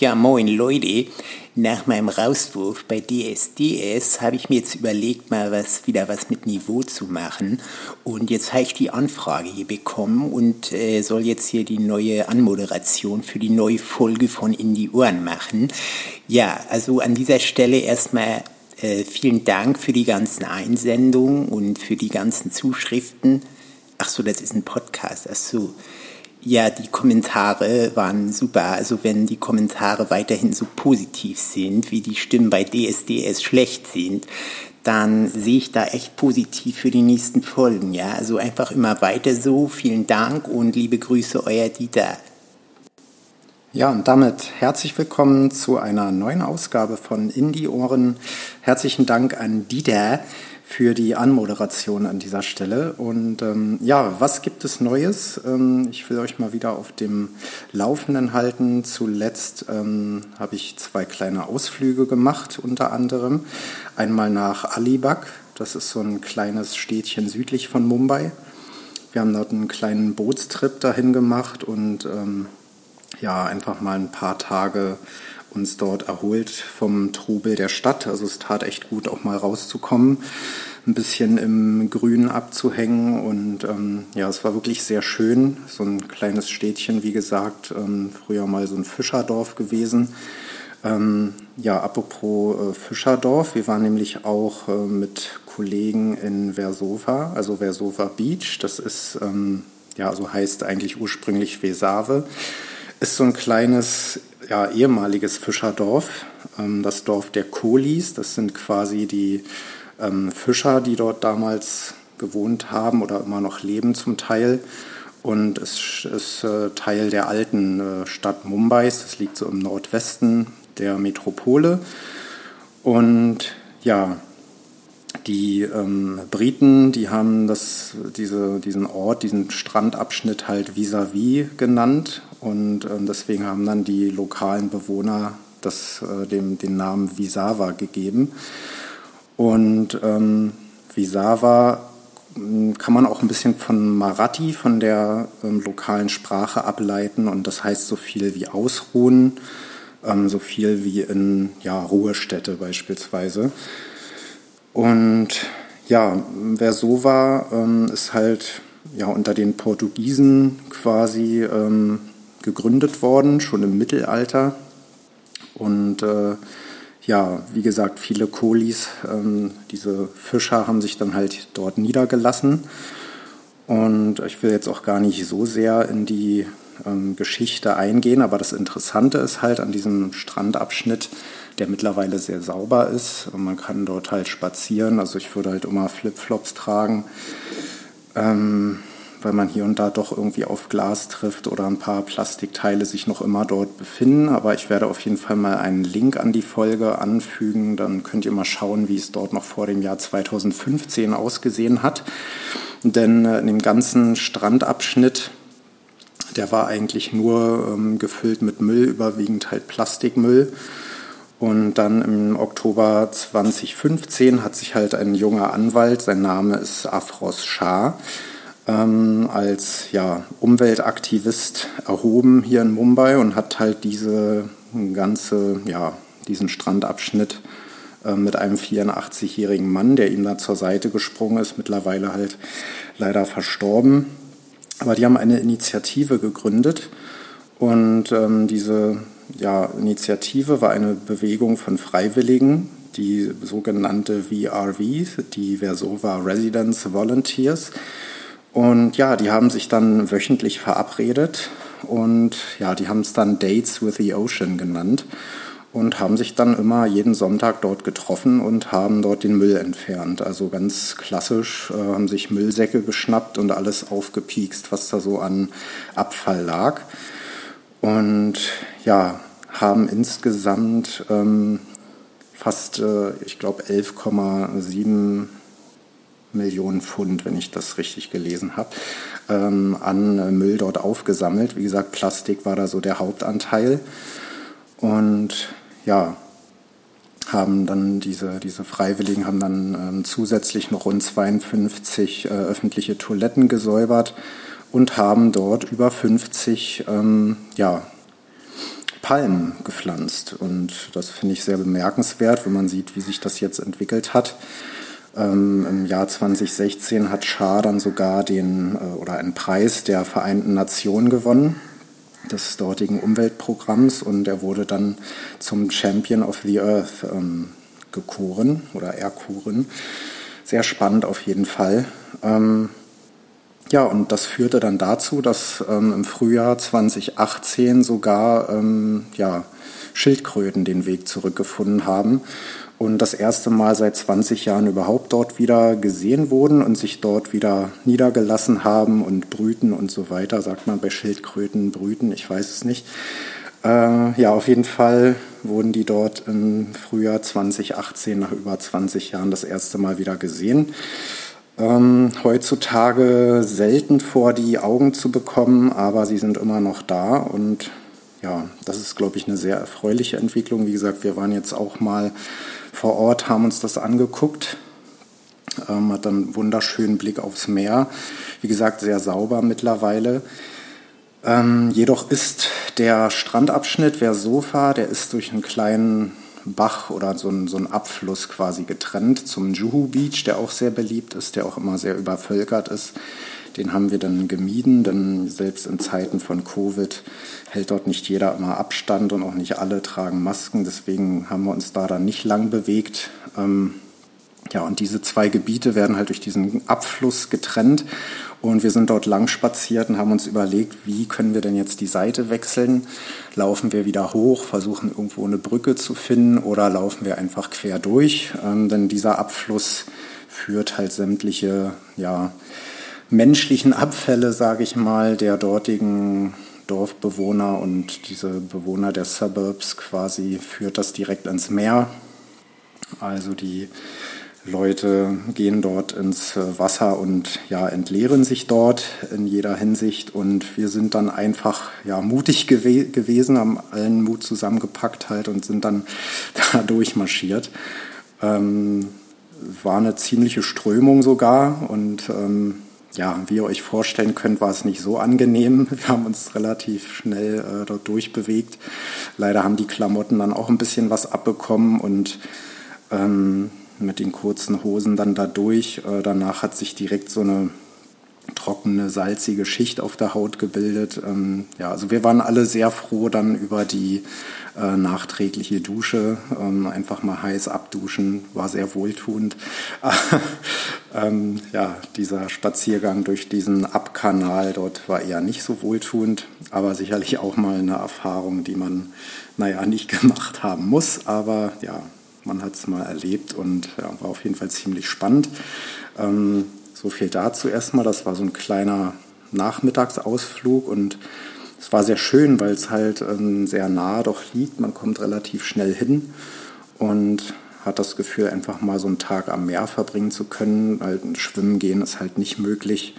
Ja, moin Leute. Nach meinem Rauswurf bei DSDS habe ich mir jetzt überlegt, mal was wieder was mit Niveau zu machen. Und jetzt habe ich die Anfrage hier bekommen und äh, soll jetzt hier die neue Anmoderation für die neue Folge von In die Ohren machen. Ja, also an dieser Stelle erstmal äh, vielen Dank für die ganzen Einsendungen und für die ganzen Zuschriften. Ach so, das ist ein Podcast. Ach so. Ja, die Kommentare waren super. Also wenn die Kommentare weiterhin so positiv sind, wie die Stimmen bei DSDS schlecht sind, dann sehe ich da echt positiv für die nächsten Folgen. Ja, also einfach immer weiter so. Vielen Dank und liebe Grüße, euer Dieter. Ja, und damit herzlich willkommen zu einer neuen Ausgabe von Indie Ohren. Herzlichen Dank an Dieter für die Anmoderation an dieser Stelle. Und ähm, ja, was gibt es Neues? Ähm, ich will euch mal wieder auf dem Laufenden halten. Zuletzt ähm, habe ich zwei kleine Ausflüge gemacht, unter anderem. Einmal nach Alibag, das ist so ein kleines Städtchen südlich von Mumbai. Wir haben dort einen kleinen Bootstrip dahin gemacht und ähm, ja, einfach mal ein paar Tage uns dort erholt vom Trubel der Stadt. Also es tat echt gut, auch mal rauszukommen, ein bisschen im Grün abzuhängen. Und ähm, ja, es war wirklich sehr schön. So ein kleines Städtchen, wie gesagt, ähm, früher mal so ein Fischerdorf gewesen. Ähm, ja, apropos äh, Fischerdorf, wir waren nämlich auch äh, mit Kollegen in Versova, also Versova Beach. Das ist, ähm, ja, so heißt eigentlich ursprünglich Vesave ist so ein kleines ja, ehemaliges Fischerdorf, ähm, das Dorf der Kolis. Das sind quasi die ähm, Fischer, die dort damals gewohnt haben oder immer noch leben zum Teil. Und es ist äh, Teil der alten äh, Stadt Mumbais. Das liegt so im Nordwesten der Metropole. Und ja, die ähm, Briten, die haben das, diese, diesen Ort, diesen Strandabschnitt halt vis-à-vis -vis genannt und ähm, deswegen haben dann die lokalen Bewohner das, äh, dem, den Namen Visava gegeben. Und ähm, Visava hm, kann man auch ein bisschen von Marathi, von der ähm, lokalen Sprache ableiten und das heißt so viel wie ausruhen, ähm, so viel wie in ja, Ruhestätte beispielsweise. Und ja, Versova ähm, ist halt ja, unter den Portugiesen quasi ähm, gegründet worden, schon im Mittelalter. Und äh, ja, wie gesagt, viele Kolis, ähm, diese Fischer haben sich dann halt dort niedergelassen. Und ich will jetzt auch gar nicht so sehr in die ähm, Geschichte eingehen, aber das Interessante ist halt an diesem Strandabschnitt, der mittlerweile sehr sauber ist. Und man kann dort halt spazieren. Also ich würde halt immer Flipflops tragen. Ähm, weil man hier und da doch irgendwie auf Glas trifft oder ein paar Plastikteile sich noch immer dort befinden. Aber ich werde auf jeden Fall mal einen Link an die Folge anfügen. Dann könnt ihr mal schauen, wie es dort noch vor dem Jahr 2015 ausgesehen hat. Denn äh, in dem ganzen Strandabschnitt, der war eigentlich nur ähm, gefüllt mit Müll, überwiegend halt Plastikmüll. Und dann im Oktober 2015 hat sich halt ein junger Anwalt, sein Name ist Afros Shah, ähm, als ja, Umweltaktivist erhoben hier in Mumbai und hat halt diese ganze, ja, diesen Strandabschnitt äh, mit einem 84-jährigen Mann, der ihm da zur Seite gesprungen ist, mittlerweile halt leider verstorben. Aber die haben eine Initiative gegründet und ähm, diese ja, Initiative war eine Bewegung von Freiwilligen, die sogenannte VRV, die Versova Residence Volunteers. Und ja, die haben sich dann wöchentlich verabredet und ja, die haben es dann Dates with the Ocean genannt und haben sich dann immer jeden Sonntag dort getroffen und haben dort den Müll entfernt. Also ganz klassisch äh, haben sich Müllsäcke geschnappt und alles aufgepiekst, was da so an Abfall lag. Und ja, haben insgesamt ähm, fast, äh, ich glaube, 11,7 Millionen Pfund, wenn ich das richtig gelesen habe, ähm, an äh, Müll dort aufgesammelt. Wie gesagt, Plastik war da so der Hauptanteil. Und ja, haben dann diese, diese Freiwilligen haben dann ähm, zusätzlich noch rund 52 äh, öffentliche Toiletten gesäubert und haben dort über 50 ähm, ja, Palmen gepflanzt. Und das finde ich sehr bemerkenswert, wenn man sieht, wie sich das jetzt entwickelt hat. Ähm, Im Jahr 2016 hat Schar dann sogar den äh, oder einen Preis der Vereinten Nationen gewonnen des dortigen Umweltprogramms und er wurde dann zum Champion of the Earth ähm, gekoren oder erkoren. Sehr spannend auf jeden Fall. Ähm, ja, und das führte dann dazu, dass ähm, im Frühjahr 2018 sogar ähm, ja, Schildkröten den Weg zurückgefunden haben und das erste Mal seit 20 Jahren überhaupt dort wieder gesehen wurden und sich dort wieder niedergelassen haben und brüten und so weiter. Sagt man bei Schildkröten brüten, ich weiß es nicht. Äh, ja, auf jeden Fall wurden die dort im Frühjahr 2018 nach über 20 Jahren das erste Mal wieder gesehen. Ähm, heutzutage selten vor die Augen zu bekommen, aber sie sind immer noch da und ja, das ist, glaube ich, eine sehr erfreuliche Entwicklung. Wie gesagt, wir waren jetzt auch mal vor Ort, haben uns das angeguckt, ähm, hat dann einen wunderschönen Blick aufs Meer. Wie gesagt, sehr sauber mittlerweile. Ähm, jedoch ist der Strandabschnitt Versofa, der ist durch einen kleinen Bach oder so ein, so ein Abfluss quasi getrennt zum Juhu Beach, der auch sehr beliebt ist, der auch immer sehr übervölkert ist. Den haben wir dann gemieden, denn selbst in Zeiten von Covid hält dort nicht jeder immer Abstand und auch nicht alle tragen Masken. Deswegen haben wir uns da dann nicht lang bewegt. Ähm, ja, und diese zwei Gebiete werden halt durch diesen Abfluss getrennt. Und wir sind dort lang spaziert und haben uns überlegt, wie können wir denn jetzt die Seite wechseln? Laufen wir wieder hoch, versuchen irgendwo eine Brücke zu finden oder laufen wir einfach quer durch? Ähm, denn dieser Abfluss führt halt sämtliche, ja, menschlichen Abfälle, sage ich mal, der dortigen Dorfbewohner und diese Bewohner der Suburbs quasi führt das direkt ins Meer. Also die Leute gehen dort ins Wasser und ja, entleeren sich dort in jeder Hinsicht. Und wir sind dann einfach ja, mutig gew gewesen, haben allen Mut zusammengepackt halt und sind dann da durchmarschiert. Ähm, war eine ziemliche Strömung sogar und ähm, ja, wie ihr euch vorstellen könnt, war es nicht so angenehm. Wir haben uns relativ schnell äh, dort durchbewegt. Leider haben die Klamotten dann auch ein bisschen was abbekommen und ähm, mit den kurzen Hosen dann da durch. Äh, danach hat sich direkt so eine trockene, salzige Schicht auf der Haut gebildet. Ähm, ja, also wir waren alle sehr froh dann über die äh, nachträgliche Dusche. Ähm, einfach mal heiß abduschen, war sehr wohltuend. ähm, ja, dieser Spaziergang durch diesen Abkanal dort war eher nicht so wohltuend, aber sicherlich auch mal eine Erfahrung, die man, naja, nicht gemacht haben muss. Aber ja, man hat es mal erlebt und ja, war auf jeden Fall ziemlich spannend. Ähm, so viel dazu erstmal. Das war so ein kleiner Nachmittagsausflug und es war sehr schön, weil es halt ähm, sehr nah doch liegt. Man kommt relativ schnell hin und hat das Gefühl, einfach mal so einen Tag am Meer verbringen zu können. Weil schwimmen gehen ist halt nicht möglich.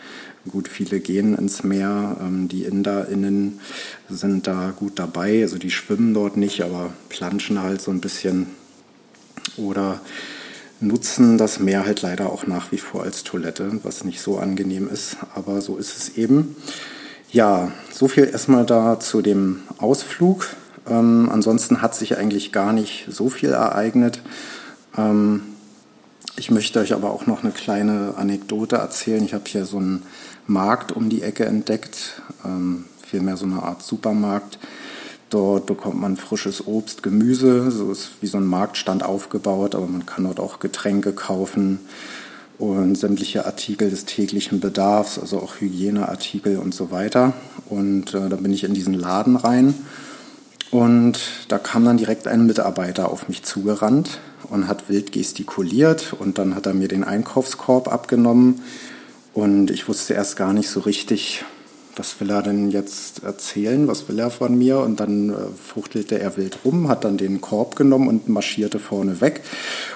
Gut, viele gehen ins Meer. Ähm, die InderInnen sind da gut dabei. Also die schwimmen dort nicht, aber planschen halt so ein bisschen. Oder nutzen das Meer halt leider auch nach wie vor als Toilette, was nicht so angenehm ist, aber so ist es eben. Ja, so viel erstmal da zu dem Ausflug. Ähm, ansonsten hat sich eigentlich gar nicht so viel ereignet. Ähm, ich möchte euch aber auch noch eine kleine Anekdote erzählen. Ich habe hier so einen Markt um die Ecke entdeckt, ähm, vielmehr so eine Art Supermarkt Dort bekommt man frisches Obst, Gemüse, so ist wie so ein Marktstand aufgebaut, aber man kann dort auch Getränke kaufen und sämtliche Artikel des täglichen Bedarfs, also auch Hygieneartikel und so weiter. Und äh, da bin ich in diesen Laden rein und da kam dann direkt ein Mitarbeiter auf mich zugerannt und hat wild gestikuliert und dann hat er mir den Einkaufskorb abgenommen und ich wusste erst gar nicht so richtig, was will er denn jetzt erzählen, was will er von mir? Und dann äh, fuchtelte er wild rum, hat dann den Korb genommen und marschierte vorne weg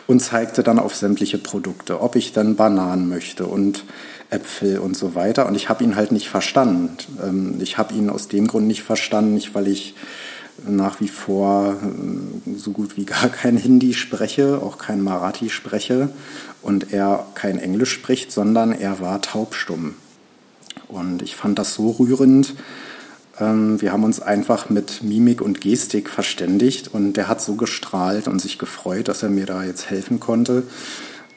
und zeigte dann auf sämtliche Produkte, ob ich dann Bananen möchte und Äpfel und so weiter. Und ich habe ihn halt nicht verstanden. Ähm, ich habe ihn aus dem Grund nicht verstanden, nicht weil ich nach wie vor äh, so gut wie gar kein Hindi spreche, auch kein Marathi spreche und er kein Englisch spricht, sondern er war taubstumm. Und ich fand das so rührend, Ähm, wir haben uns einfach mit Mimik und Gestik verständigt und der hat so gestrahlt und sich gefreut, dass er mir da jetzt helfen konnte.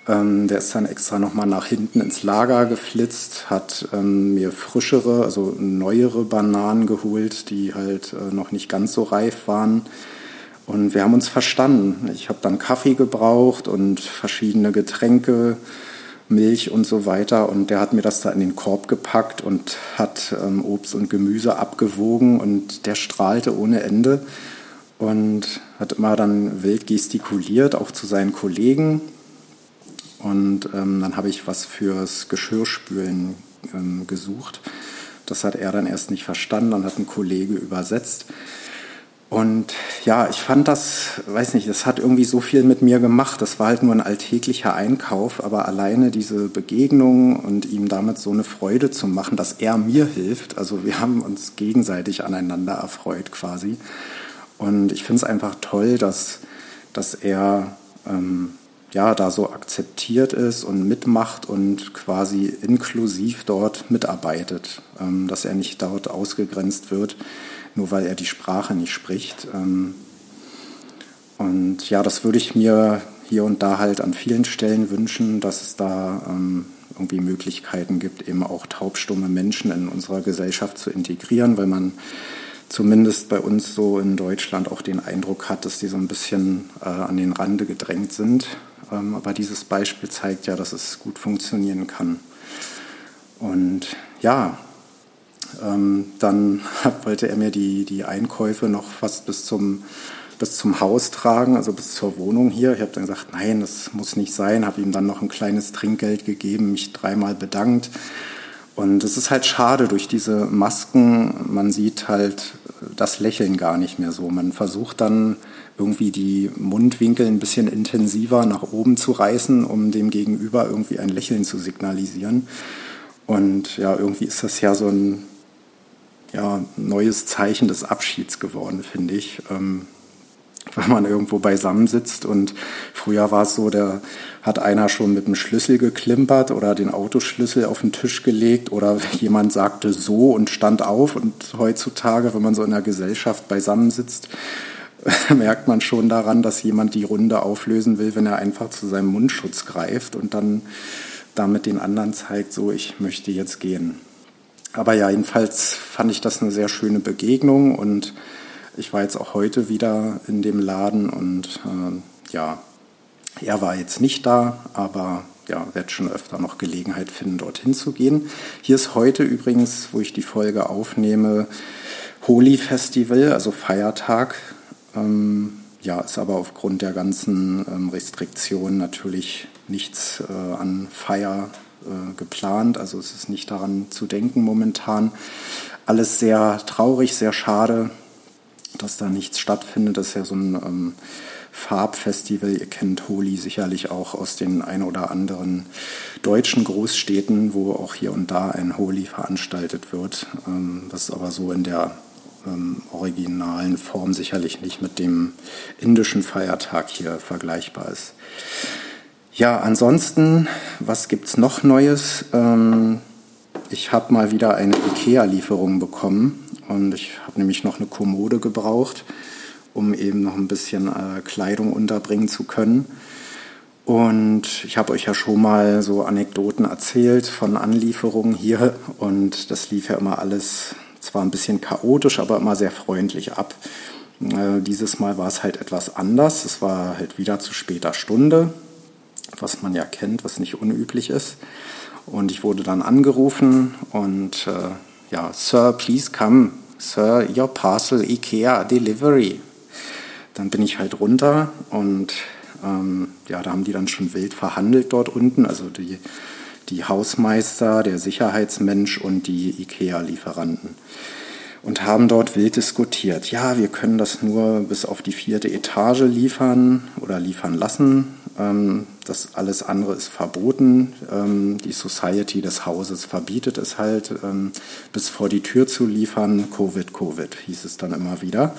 Ähm, der ist dann extra nochmal nach hinten ins Lager geflitzt, hat ähm, mir frischere, also neuere Bananen geholt, die halt äh, noch nicht ganz so reif waren. Und wir haben uns verstanden. Ich habe dann Kaffee gebraucht und verschiedene Getränke, Milch und so weiter. Und der hat mir das da in den Korb gepackt und hat ähm, Obst und Gemüse abgewogen und der strahlte ohne Ende und hat immer dann wild gestikuliert, auch zu seinen Kollegen. Und ähm, dann habe ich was fürs Geschirrspülen ähm, gesucht. Das hat er dann erst nicht verstanden, dann hat ein Kollege übersetzt. Und ja, ich fand das, weiß nicht, das hat irgendwie so viel mit mir gemacht. Das war halt nur ein alltäglicher Einkauf, aber alleine diese Begegnung und ihm damit so eine Freude zu machen, dass er mir hilft. Also wir haben uns gegenseitig aneinander erfreut quasi. Und ich finde es einfach toll, dass, dass er ähm, ja, da so akzeptiert ist und mitmacht und quasi inklusiv dort mitarbeitet, ähm, dass er nicht dort ausgegrenzt wird, nur weil er die Sprache nicht spricht. Ähm, und ja, das würde ich mir hier und da halt an vielen Stellen wünschen, dass es da ähm, irgendwie Möglichkeiten gibt, eben auch taubstumme Menschen in unserer Gesellschaft zu integrieren, weil man zumindest bei uns so in Deutschland auch den Eindruck hat, dass die so ein bisschen äh, an den Rande gedrängt sind. Ähm, aber dieses Beispiel zeigt ja, dass es gut funktionieren kann. Und ja, ähm, dann wollte er mir die, die Einkäufe noch fast bis zum, bis zum Haus tragen, also bis zur Wohnung hier. Ich habe dann gesagt, nein, das muss nicht sein, habe ihm dann noch ein kleines Trinkgeld gegeben, mich dreimal bedankt. Und es ist halt schade durch diese Masken, man sieht halt das Lächeln gar nicht mehr so. Man versucht dann irgendwie die Mundwinkel ein bisschen intensiver nach oben zu reißen, um dem Gegenüber irgendwie ein Lächeln zu signalisieren. Und ja, irgendwie ist das ja so ein ja, neues Zeichen des Abschieds geworden, finde ich. Ähm, wenn man irgendwo beisammen sitzt und früher war es so, da hat einer schon mit dem Schlüssel geklimpert oder den Autoschlüssel auf den Tisch gelegt oder jemand sagte so und stand auf und heutzutage, wenn man so in der Gesellschaft beisammen sitzt, merkt man schon daran, dass jemand die Runde auflösen will, wenn er einfach zu seinem Mundschutz greift und dann damit den anderen zeigt, so ich möchte jetzt gehen. Aber ja, jedenfalls fand ich das eine sehr schöne Begegnung und ich war jetzt auch heute wieder in dem Laden und äh, ja, er war jetzt nicht da, aber ja, werde schon öfter noch Gelegenheit finden, dorthin zu gehen. Hier ist heute übrigens, wo ich die Folge aufnehme, Holy Festival, also Feiertag. Ähm, ja, ist aber aufgrund der ganzen ähm, Restriktionen natürlich nichts äh, an Feier äh, geplant. Also es ist nicht daran zu denken momentan. Alles sehr traurig, sehr schade dass da nichts stattfindet. Das ist ja so ein ähm, Farbfestival. Ihr kennt Holi sicherlich auch aus den ein oder anderen deutschen Großstädten, wo auch hier und da ein Holi veranstaltet wird. Ähm, das ist aber so in der ähm, originalen Form sicherlich nicht mit dem indischen Feiertag hier vergleichbar ist. Ja, ansonsten, was gibt es noch Neues? Ähm, ich habe mal wieder eine IKEA-Lieferung bekommen und ich habe nämlich noch eine Kommode gebraucht, um eben noch ein bisschen äh, Kleidung unterbringen zu können. Und ich habe euch ja schon mal so Anekdoten erzählt von Anlieferungen hier. Und das lief ja immer alles zwar ein bisschen chaotisch, aber immer sehr freundlich ab. Äh, dieses Mal war es halt etwas anders. Es war halt wieder zu später Stunde, was man ja kennt, was nicht unüblich ist. Und ich wurde dann angerufen und äh, ja, Sir, please come. Sir, your parcel IKEA Delivery. Dann bin ich halt runter und ähm, ja, da haben die dann schon wild verhandelt dort unten. Also die, die Hausmeister, der Sicherheitsmensch und die IKEA-Lieferanten. Und haben dort wild diskutiert. Ja, wir können das nur bis auf die vierte Etage liefern oder liefern lassen. Ähm, das alles andere ist verboten. Ähm, die Society des Hauses verbietet es halt, ähm, bis vor die Tür zu liefern. Covid, Covid, hieß es dann immer wieder.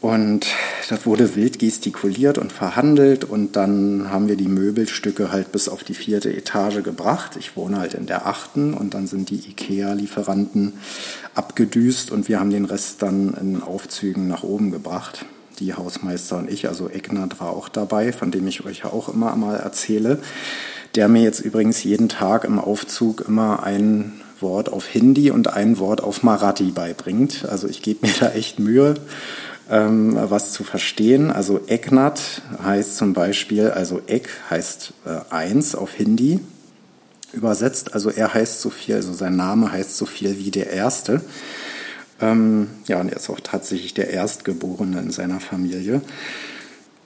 Und das wurde wild gestikuliert und verhandelt und dann haben wir die Möbelstücke halt bis auf die vierte Etage gebracht. Ich wohne halt in der achten und dann sind die IKEA-Lieferanten abgedüst und wir haben den Rest dann in Aufzügen nach oben gebracht. Die Hausmeister und ich, also Egnat war auch dabei, von dem ich euch ja auch immer mal erzähle, der mir jetzt übrigens jeden Tag im Aufzug immer ein Wort auf Hindi und ein Wort auf Marathi beibringt. Also ich gebe mir da echt Mühe ähm, was zu verstehen. Also Eknat heißt zum Beispiel, also Ek heißt äh, eins auf Hindi übersetzt. Also er heißt so viel, also sein Name heißt so viel wie der Erste. Ähm, ja, und er ist auch tatsächlich der Erstgeborene in seiner Familie.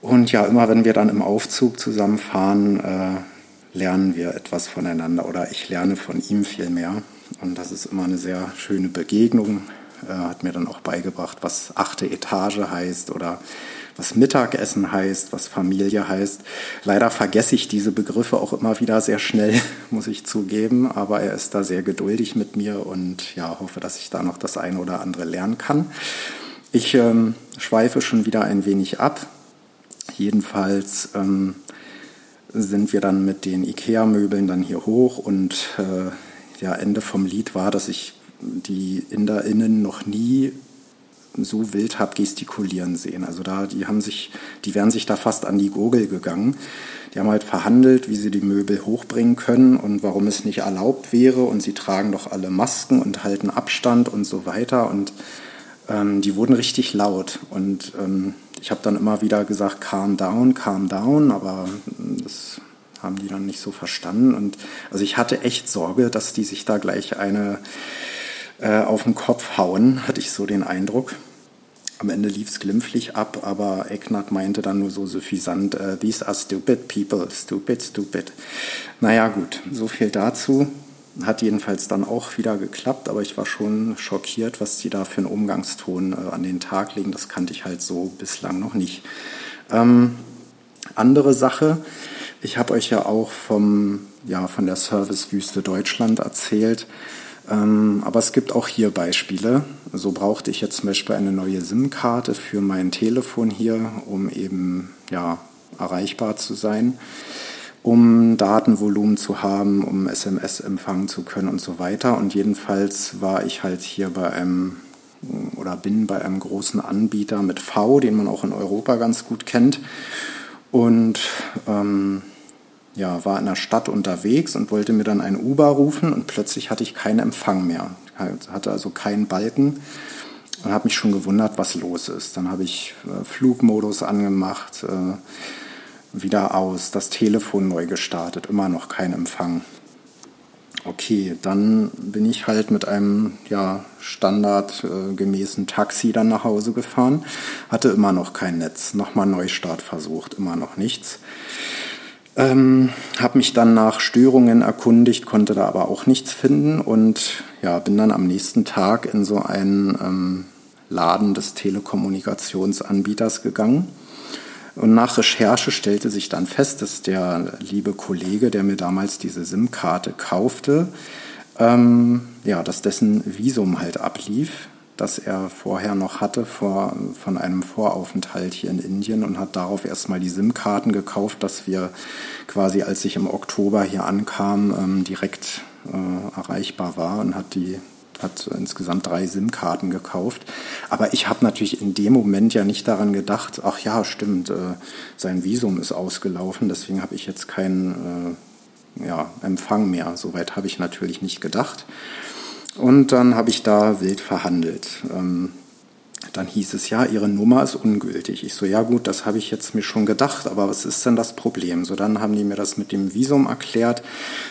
Und ja, immer wenn wir dann im Aufzug zusammenfahren, äh, lernen wir etwas voneinander oder ich lerne von ihm viel mehr. Und das ist immer eine sehr schöne Begegnung äh, hat mir dann auch beigebracht, was achte Etage heißt oder was Mittagessen heißt, was Familie heißt. Leider vergesse ich diese Begriffe auch immer wieder sehr schnell, muss ich zugeben, aber er ist da sehr geduldig mit mir und ja, hoffe, dass ich da noch das eine oder andere lernen kann. Ich ähm, schweife schon wieder ein wenig ab. Jedenfalls ähm, sind wir dann mit den IKEA-Möbeln dann hier hoch und äh, ja, Ende vom Lied war, dass ich die InderInnen noch nie so wild habe gestikulieren sehen. Also da, die haben sich, die wären sich da fast an die Gurgel gegangen. Die haben halt verhandelt, wie sie die Möbel hochbringen können und warum es nicht erlaubt wäre. Und sie tragen doch alle Masken und halten Abstand und so weiter. Und ähm, die wurden richtig laut. Und ähm, ich habe dann immer wieder gesagt, calm down, calm down, aber das haben die dann nicht so verstanden. Und also ich hatte echt Sorge, dass die sich da gleich eine äh, auf den Kopf hauen, hatte ich so den Eindruck. Am Ende lief es glimpflich ab, aber Ecknat meinte dann nur so suffisant, uh, these are stupid people, stupid, stupid. Naja gut, so viel dazu. Hat jedenfalls dann auch wieder geklappt, aber ich war schon schockiert, was die da für einen Umgangston äh, an den Tag legen. Das kannte ich halt so bislang noch nicht. Ähm, andere Sache, ich habe euch ja auch vom, ja, von der Servicewüste Deutschland erzählt. Ähm, aber es gibt auch hier Beispiele. So brauchte ich jetzt zum Beispiel eine neue SIM-Karte für mein Telefon hier, um eben ja, erreichbar zu sein, um Datenvolumen zu haben, um SMS empfangen zu können und so weiter. Und jedenfalls war ich halt hier bei einem oder bin bei einem großen Anbieter mit V, den man auch in Europa ganz gut kennt. Und ähm, ja, war in der Stadt unterwegs und wollte mir dann ein Uber rufen und plötzlich hatte ich keinen Empfang mehr. Hatte also keinen Balken und habe mich schon gewundert, was los ist. Dann habe ich äh, Flugmodus angemacht, äh, wieder aus, das Telefon neu gestartet, immer noch kein Empfang. Okay, dann bin ich halt mit einem ja, standardgemäßen Taxi dann nach Hause gefahren, hatte immer noch kein Netz, nochmal Neustart versucht, immer noch nichts. Ähm, habe mich dann nach Störungen erkundigt, konnte da aber auch nichts finden und ja, bin dann am nächsten Tag in so einen ähm, Laden des Telekommunikationsanbieters gegangen. Und nach Recherche stellte sich dann fest, dass der liebe Kollege, der mir damals diese SIM-Karte kaufte, ähm, ja, dass dessen Visum halt ablief das er vorher noch hatte vor, von einem Voraufenthalt hier in Indien und hat darauf erstmal die SIM-Karten gekauft, dass wir quasi, als ich im Oktober hier ankam, ähm, direkt äh, erreichbar war und hat die hat insgesamt drei SIM-Karten gekauft. Aber ich habe natürlich in dem Moment ja nicht daran gedacht, ach ja, stimmt, äh, sein Visum ist ausgelaufen, deswegen habe ich jetzt keinen äh, ja, Empfang mehr. Soweit habe ich natürlich nicht gedacht. Und dann habe ich da wild verhandelt. Ähm, dann hieß es, ja, Ihre Nummer ist ungültig. Ich so, ja gut, das habe ich jetzt mir schon gedacht, aber was ist denn das Problem? So, dann haben die mir das mit dem Visum erklärt.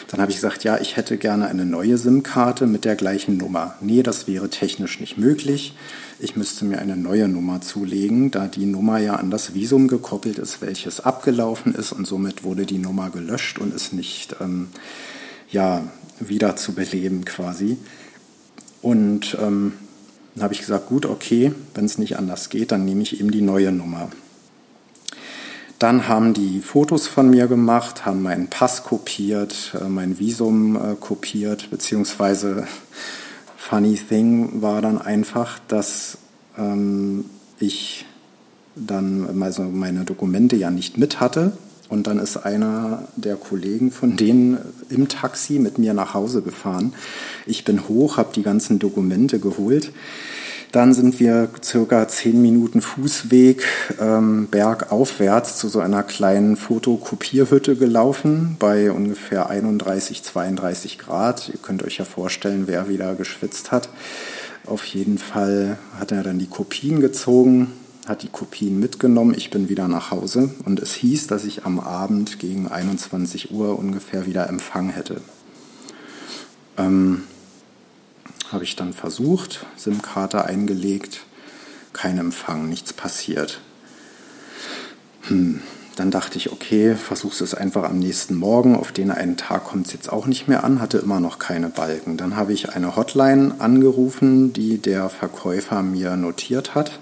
Dann habe ich gesagt, ja, ich hätte gerne eine neue SIM-Karte mit der gleichen Nummer. Nee, das wäre technisch nicht möglich. Ich müsste mir eine neue Nummer zulegen, da die Nummer ja an das Visum gekoppelt ist, welches abgelaufen ist und somit wurde die Nummer gelöscht und ist nicht ähm, ja, wieder zu beleben quasi. Und ähm, dann habe ich gesagt, gut, okay, wenn es nicht anders geht, dann nehme ich eben die neue Nummer. Dann haben die Fotos von mir gemacht, haben meinen Pass kopiert, äh, mein Visum äh, kopiert, beziehungsweise funny thing war dann einfach, dass ähm, ich dann also meine Dokumente ja nicht mit hatte. Und dann ist einer der Kollegen von denen im Taxi mit mir nach Hause gefahren. Ich bin hoch, habe die ganzen Dokumente geholt. Dann sind wir circa zehn Minuten Fußweg ähm, bergaufwärts zu so einer kleinen Fotokopierhütte gelaufen bei ungefähr 31, 32 Grad. Ihr könnt euch ja vorstellen, wer wieder geschwitzt hat. Auf jeden Fall hat er dann die Kopien gezogen, hat die Kopien mitgenommen. Ich bin wieder nach Hause und es hieß, dass ich am Abend gegen 21 Uhr ungefähr wieder Empfang hätte. Ähm, habe ich dann versucht, SIM-Karte eingelegt, kein Empfang, nichts passiert. Hm. Dann dachte ich, okay, versuch's es einfach am nächsten Morgen. Auf den einen Tag kommt es jetzt auch nicht mehr an, hatte immer noch keine Balken. Dann habe ich eine Hotline angerufen, die der Verkäufer mir notiert hat.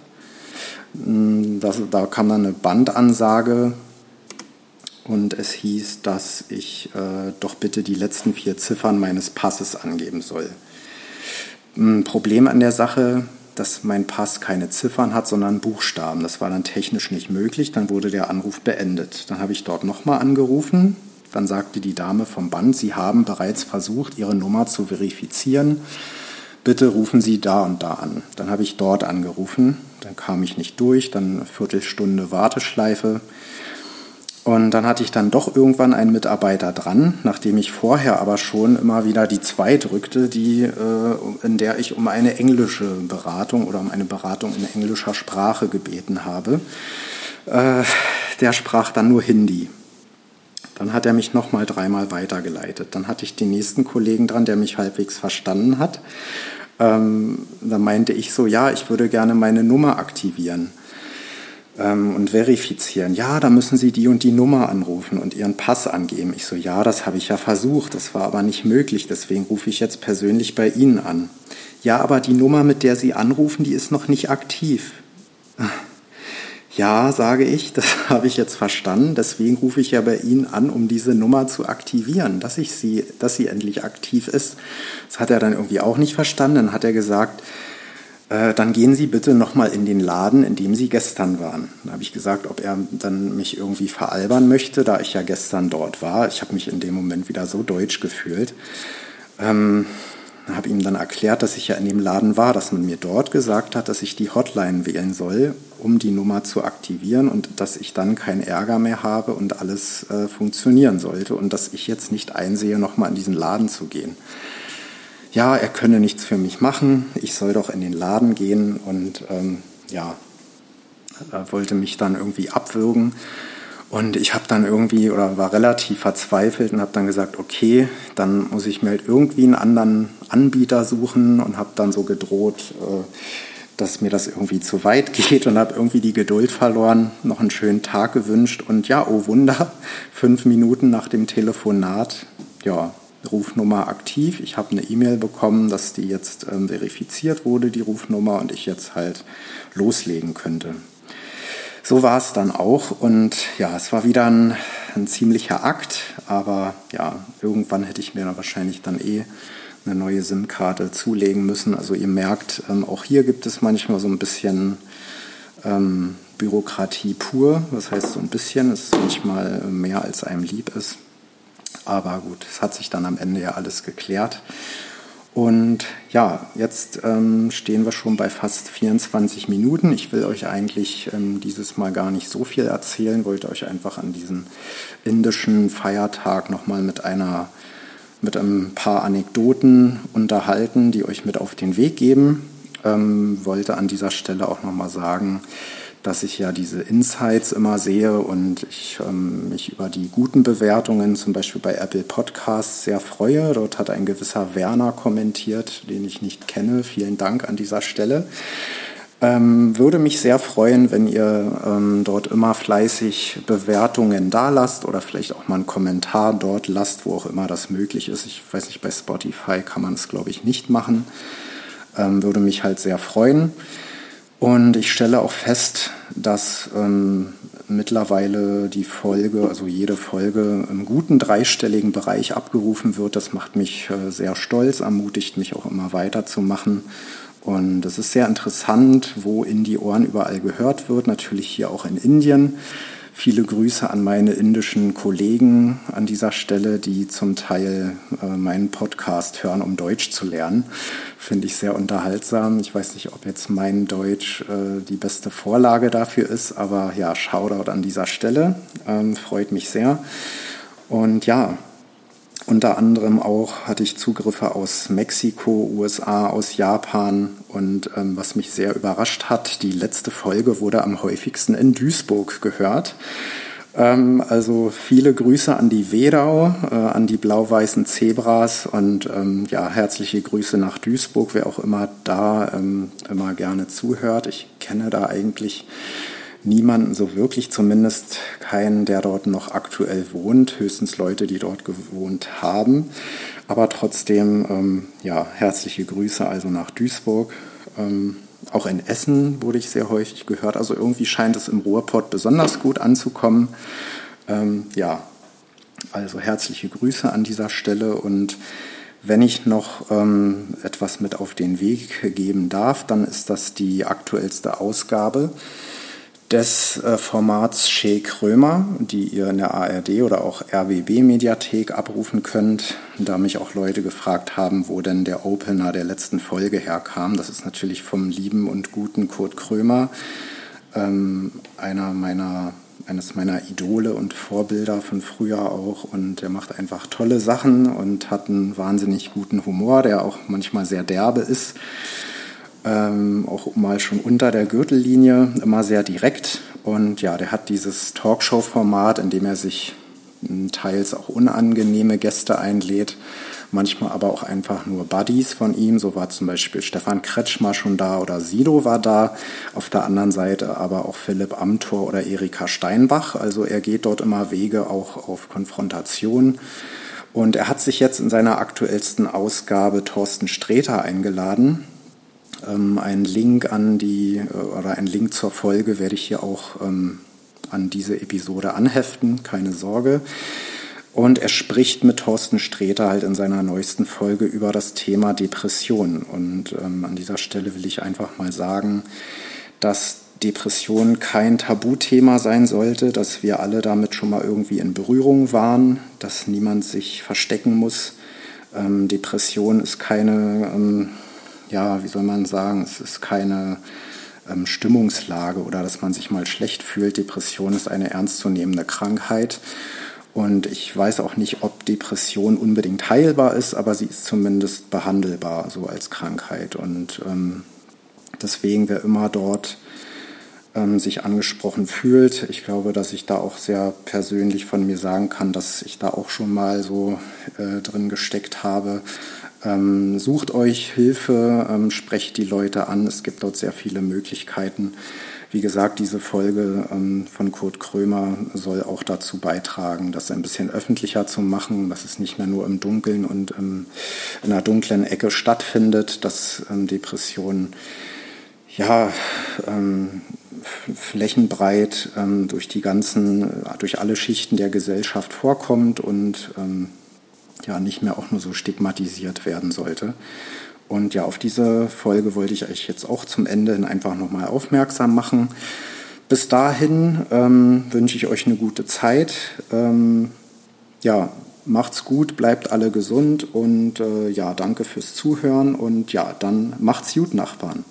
Hm, das, da kam dann eine Bandansage und es hieß, dass ich äh, doch bitte die letzten vier Ziffern meines Passes angeben soll. Ein Problem an der Sache, dass mein Pass keine Ziffern hat, sondern Buchstaben. Das war dann technisch nicht möglich. Dann wurde der Anruf beendet. Dann habe ich dort nochmal angerufen. Dann sagte die Dame vom Band, Sie haben bereits versucht, Ihre Nummer zu verifizieren. Bitte rufen Sie da und da an. Dann habe ich dort angerufen. Dann kam ich nicht durch. Dann eine Viertelstunde Warteschleife. Und dann hatte ich dann doch irgendwann einen Mitarbeiter dran, nachdem ich vorher aber schon immer wieder die zwei drückte, die, äh, in der ich um eine englische Beratung oder um eine Beratung in englischer Sprache gebeten habe. Äh, der sprach dann nur Hindi. Dann hat er mich nochmal dreimal weitergeleitet. Dann hatte ich den nächsten Kollegen dran, der mich halbwegs verstanden hat. Ähm, dann meinte ich so, ja, ich würde gerne meine Nummer aktivieren ähm, und verifizieren. Ja, da müssen Sie die und die Nummer anrufen und Ihren Pass angeben. Ich so, ja, das habe ich ja versucht, das war aber nicht möglich, deswegen rufe ich jetzt persönlich bei Ihnen an. Ja, aber die Nummer, mit der Sie anrufen, die ist noch nicht aktiv. Ja, sage ich, das habe ich jetzt verstanden. Deswegen rufe ich ja bei Ihnen an, um diese Nummer zu aktivieren, dass ich sie, dass sie endlich aktiv ist. Das hat er dann irgendwie auch nicht verstanden. Dann hat er gesagt, äh, dann gehen Sie bitte nochmal in den Laden, in dem Sie gestern waren. Da habe ich gesagt, ob er dann mich irgendwie veralbern möchte, da ich ja gestern dort war. Ich habe mich in dem Moment wieder so deutsch gefühlt. Ähm, habe ihm dann erklärt, dass ich ja in dem Laden war, dass man mir dort gesagt hat, dass ich die Hotline wählen soll, um die Nummer zu aktivieren und dass ich dann keinen Ärger mehr habe und alles äh, funktionieren sollte und dass ich jetzt nicht einsehe, nochmal in diesen Laden zu gehen ja, er könne nichts für mich machen, ich soll doch in den Laden gehen und ähm, ja, wollte mich dann irgendwie abwürgen. Und ich habe dann irgendwie oder war relativ verzweifelt und habe dann gesagt, okay, dann muss ich mir halt irgendwie einen anderen Anbieter suchen und habe dann so gedroht, äh, dass mir das irgendwie zu weit geht und habe irgendwie die Geduld verloren, noch einen schönen Tag gewünscht und ja, oh Wunder, fünf Minuten nach dem Telefonat, ja, Rufnummer aktiv. Ich habe eine E-Mail bekommen, dass die jetzt ähm, verifiziert wurde, die Rufnummer, und ich jetzt halt loslegen könnte. So war es dann auch und ja, es war wieder ein, ein ziemlicher Akt, aber ja, irgendwann hätte ich mir dann wahrscheinlich dann eh eine neue SIM-Karte zulegen müssen. Also ihr merkt, ähm, auch hier gibt es manchmal so ein bisschen ähm, Bürokratie pur. Das heißt so ein bisschen, es ist manchmal mehr als einem lieb ist. Aber gut, es hat sich dann am Ende ja alles geklärt. Und ja, jetzt ähm, stehen wir schon bei fast 24 Minuten. Ich will euch eigentlich ähm, dieses Mal gar nicht so viel erzählen, wollte euch einfach an diesen indischen Feiertag nochmal mit einer mit ein paar Anekdoten unterhalten, die euch mit auf den Weg geben. Ähm, wollte an dieser Stelle auch nochmal sagen, dass ich ja diese Insights immer sehe und ich ähm, mich über die guten Bewertungen, zum Beispiel bei Apple Podcasts, sehr freue. Dort hat ein gewisser Werner kommentiert, den ich nicht kenne. Vielen Dank an dieser Stelle. Ähm, würde mich sehr freuen, wenn ihr ähm, dort immer fleißig Bewertungen da lasst oder vielleicht auch mal einen Kommentar dort lasst, wo auch immer das möglich ist. Ich weiß nicht, bei Spotify kann man es, glaube ich, nicht machen. Ähm, würde mich halt sehr freuen. Und ich stelle auch fest, dass ähm, mittlerweile die Folge, also jede Folge im guten dreistelligen Bereich abgerufen wird. Das macht mich äh, sehr stolz, ermutigt mich auch immer weiterzumachen. Und es ist sehr interessant, wo in die Ohren überall gehört wird, natürlich hier auch in Indien. Viele Grüße an meine indischen Kollegen an dieser Stelle, die zum Teil äh, meinen Podcast hören, um Deutsch zu lernen. Finde ich sehr unterhaltsam. Ich weiß nicht, ob jetzt mein Deutsch äh, die beste Vorlage dafür ist, aber ja, Shoutout an dieser Stelle. Ähm, freut mich sehr. Und ja, unter anderem auch hatte ich Zugriffe aus Mexiko, USA, aus Japan und ähm, was mich sehr überrascht hat, die letzte Folge wurde am häufigsten in Duisburg gehört. Ähm, also viele Grüße an die Wedau, äh, an die blau-weißen Zebras und ähm, ja, herzliche Grüße nach Duisburg, wer auch immer da ähm, immer gerne zuhört. Ich kenne da eigentlich niemanden so wirklich, zumindest keinen, der dort noch aktuell wohnt, höchstens Leute, die dort gewohnt haben. Aber trotzdem, ähm, ja, herzliche Grüße also nach Duisburg. Ähm, auch in Essen wurde ich sehr häufig gehört. Also irgendwie scheint es im Ruhrpott besonders gut anzukommen. Ähm, ja, also herzliche Grüße an dieser Stelle und wenn ich noch ähm, etwas mit auf den Weg geben darf, dann ist das die aktuellste Ausgabe des äh, Formats Shea Krömer, die ihr in der ARD oder auch RWB Mediathek abrufen könnt. Da mich auch Leute gefragt haben, wo denn der Opener der letzten Folge herkam. Das ist natürlich vom lieben und guten Kurt Krömer, ähm, einer meiner, eines meiner Idole und Vorbilder von früher auch. Und er macht einfach tolle Sachen und hat einen wahnsinnig guten Humor, der auch manchmal sehr derbe ist ähm, auch mal schon unter der Gürtellinie, immer sehr direkt. Und ja, der hat dieses Talkshow-Format, in dem er sich hm, teils auch unangenehme Gäste einlädt, manchmal aber auch einfach nur Buddies von ihm. So war zum Beispiel Stefan Kretschmer schon da oder Sido war da. Auf der anderen Seite aber auch Philipp Amthor oder Erika Steinbach. Also er geht dort immer Wege auch auf Konfrontation. Und er hat sich jetzt in seiner aktuellsten Ausgabe Thorsten Sträter eingeladen, ähm, einen Link an die äh, oder einen Link zur Folge werde ich hier auch ähm, an diese Episode anheften, keine Sorge. Und er spricht mit Thorsten Sträter halt in seiner neuesten Folge über das Thema Depression. Und ähm, an dieser Stelle will ich einfach mal sagen, dass Depression kein Tabuthema sein sollte, dass wir alle damit schon mal irgendwie in Berührung waren, dass niemand sich verstecken muss. Ähm, Depression ist keine ähm, ja, wie soll man sagen, es ist keine ähm, Stimmungslage oder dass man sich mal schlecht fühlt. Depression ist eine ernstzunehmende Krankheit. Und ich weiß auch nicht, ob Depression unbedingt heilbar ist, aber sie ist zumindest behandelbar, so als Krankheit. Und ähm, deswegen, wer immer dort ähm, sich angesprochen fühlt, ich glaube, dass ich da auch sehr persönlich von mir sagen kann, dass ich da auch schon mal so äh, drin gesteckt habe, ähm, sucht euch Hilfe, ähm, sprecht die Leute an. Es gibt dort sehr viele Möglichkeiten. Wie gesagt, diese Folge ähm, von Kurt Krömer soll auch dazu beitragen, das ein bisschen öffentlicher zu machen, dass es nicht mehr nur im Dunkeln und in einer dunklen Ecke stattfindet, dass ähm, Depressionen ja, ähm, flächenbreit ähm, durch die ganzen, durch alle Schichten der Gesellschaft vorkommt und ähm, ja nicht mehr auch nur so stigmatisiert werden sollte. Und ja, auf diese Folge wollte ich euch jetzt auch zum Ende hin einfach nochmal aufmerksam machen. Bis dahin ähm, wünsche ich euch eine gute Zeit. Ähm, ja, macht's gut, bleibt alle gesund und äh, ja, danke fürs Zuhören und ja, dann macht's gut, Nachbarn.